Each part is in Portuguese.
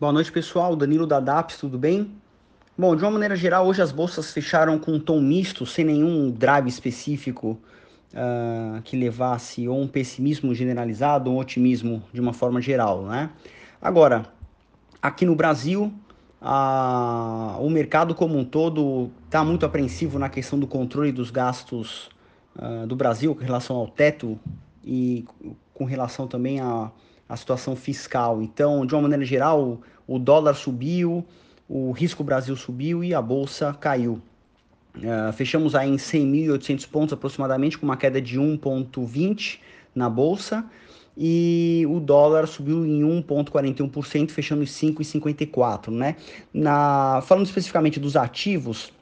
Boa noite, pessoal. Danilo da DAPS, tudo bem? Bom, de uma maneira geral, hoje as bolsas fecharam com um tom misto, sem nenhum drive específico uh, que levasse ou um pessimismo generalizado ou um otimismo de uma forma geral, né? Agora, aqui no Brasil, uh, o mercado como um todo está muito apreensivo na questão do controle dos gastos uh, do Brasil com relação ao teto e com relação também a a situação fiscal. Então, de uma maneira geral, o dólar subiu, o risco Brasil subiu e a bolsa caiu. Uh, fechamos aí em 100.800 pontos aproximadamente, com uma queda de 1,20 na bolsa. E o dólar subiu em 1,41%, fechando em 5,54, né? Na, falando especificamente dos ativos,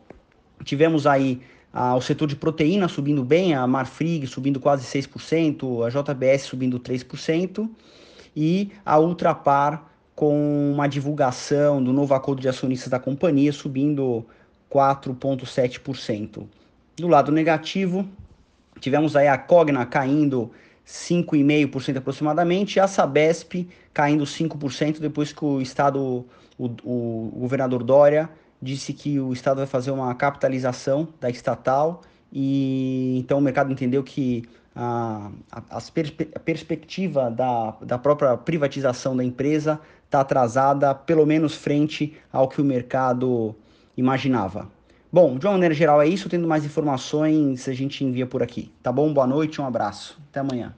tivemos aí ah, o setor de proteína subindo bem, a Marfrig subindo quase 6%, a JBS subindo 3% e a Ultrapar com uma divulgação do novo acordo de acionistas da companhia subindo 4,7%. Do lado negativo, tivemos aí a Cogna caindo 5,5% aproximadamente, e a Sabesp caindo 5% depois que o Estado, o, o, governador Dória, disse que o Estado vai fazer uma capitalização da estatal e então o mercado entendeu que a, a, a perspectiva da, da própria privatização da empresa está atrasada, pelo menos frente ao que o mercado imaginava. Bom, de uma maneira geral é isso. Tendo mais informações, a gente envia por aqui. Tá bom? Boa noite, um abraço. Até amanhã.